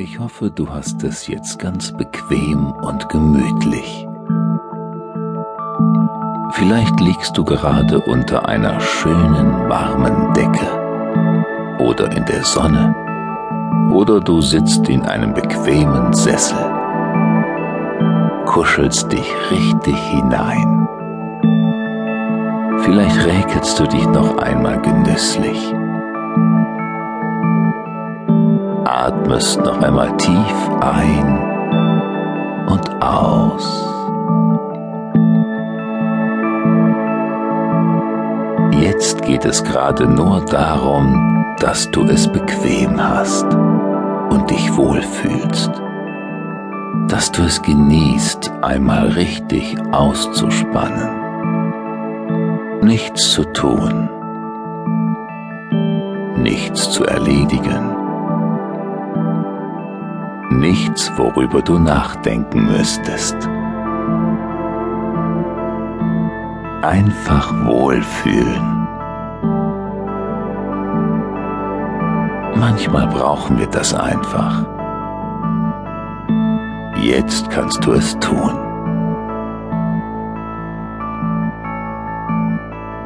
Ich hoffe, du hast es jetzt ganz bequem und gemütlich. Vielleicht liegst du gerade unter einer schönen warmen Decke oder in der Sonne oder du sitzt in einem bequemen Sessel, kuschelst dich richtig hinein. Vielleicht räkelst du dich noch einmal genüsslich atmest noch einmal tief ein und aus. Jetzt geht es gerade nur darum, dass du es bequem hast und dich wohlfühlst, dass du es genießt, einmal richtig auszuspannen, nichts zu tun, nichts zu erledigen nichts, worüber du nachdenken müsstest. Einfach wohlfühlen. Manchmal brauchen wir das einfach. Jetzt kannst du es tun.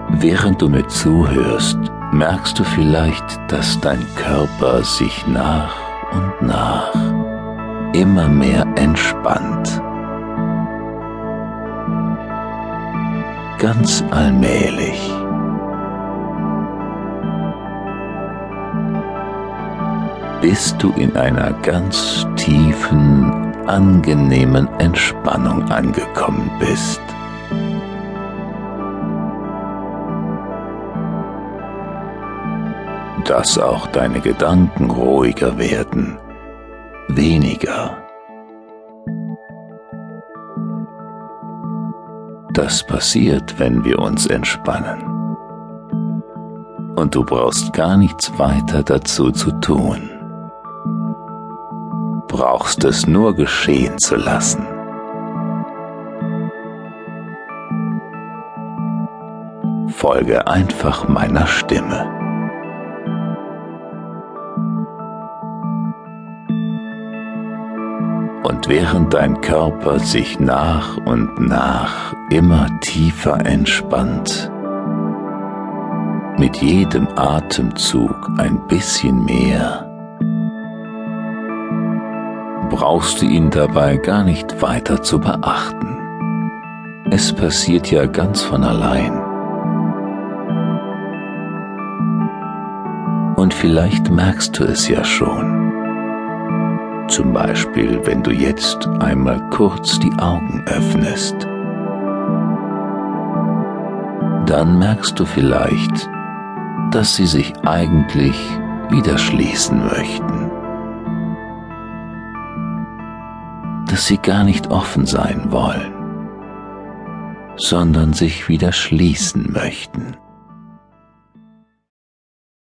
Während du mir zuhörst, merkst du vielleicht, dass dein Körper sich nach und nach immer mehr entspannt. Ganz allmählich. Bis du in einer ganz tiefen, angenehmen Entspannung angekommen bist. dass auch deine Gedanken ruhiger werden weniger. Das passiert, wenn wir uns entspannen. Und du brauchst gar nichts weiter dazu zu tun. Brauchst es nur geschehen zu lassen. Folge einfach meiner Stimme. Und während dein Körper sich nach und nach immer tiefer entspannt, mit jedem Atemzug ein bisschen mehr, brauchst du ihn dabei gar nicht weiter zu beachten. Es passiert ja ganz von allein. Und vielleicht merkst du es ja schon. Zum Beispiel, wenn du jetzt einmal kurz die Augen öffnest. Dann merkst du vielleicht, dass sie sich eigentlich wieder schließen möchten. Dass sie gar nicht offen sein wollen, sondern sich wieder schließen möchten.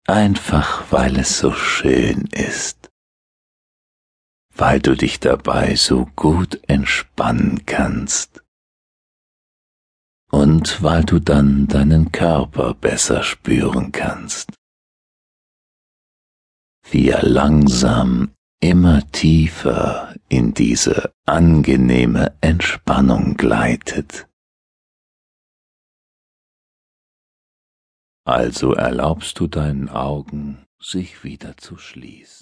Einfach weil es so schön ist weil du dich dabei so gut entspannen kannst und weil du dann deinen Körper besser spüren kannst, wie er langsam immer tiefer in diese angenehme Entspannung gleitet. Also erlaubst du deinen Augen, sich wieder zu schließen.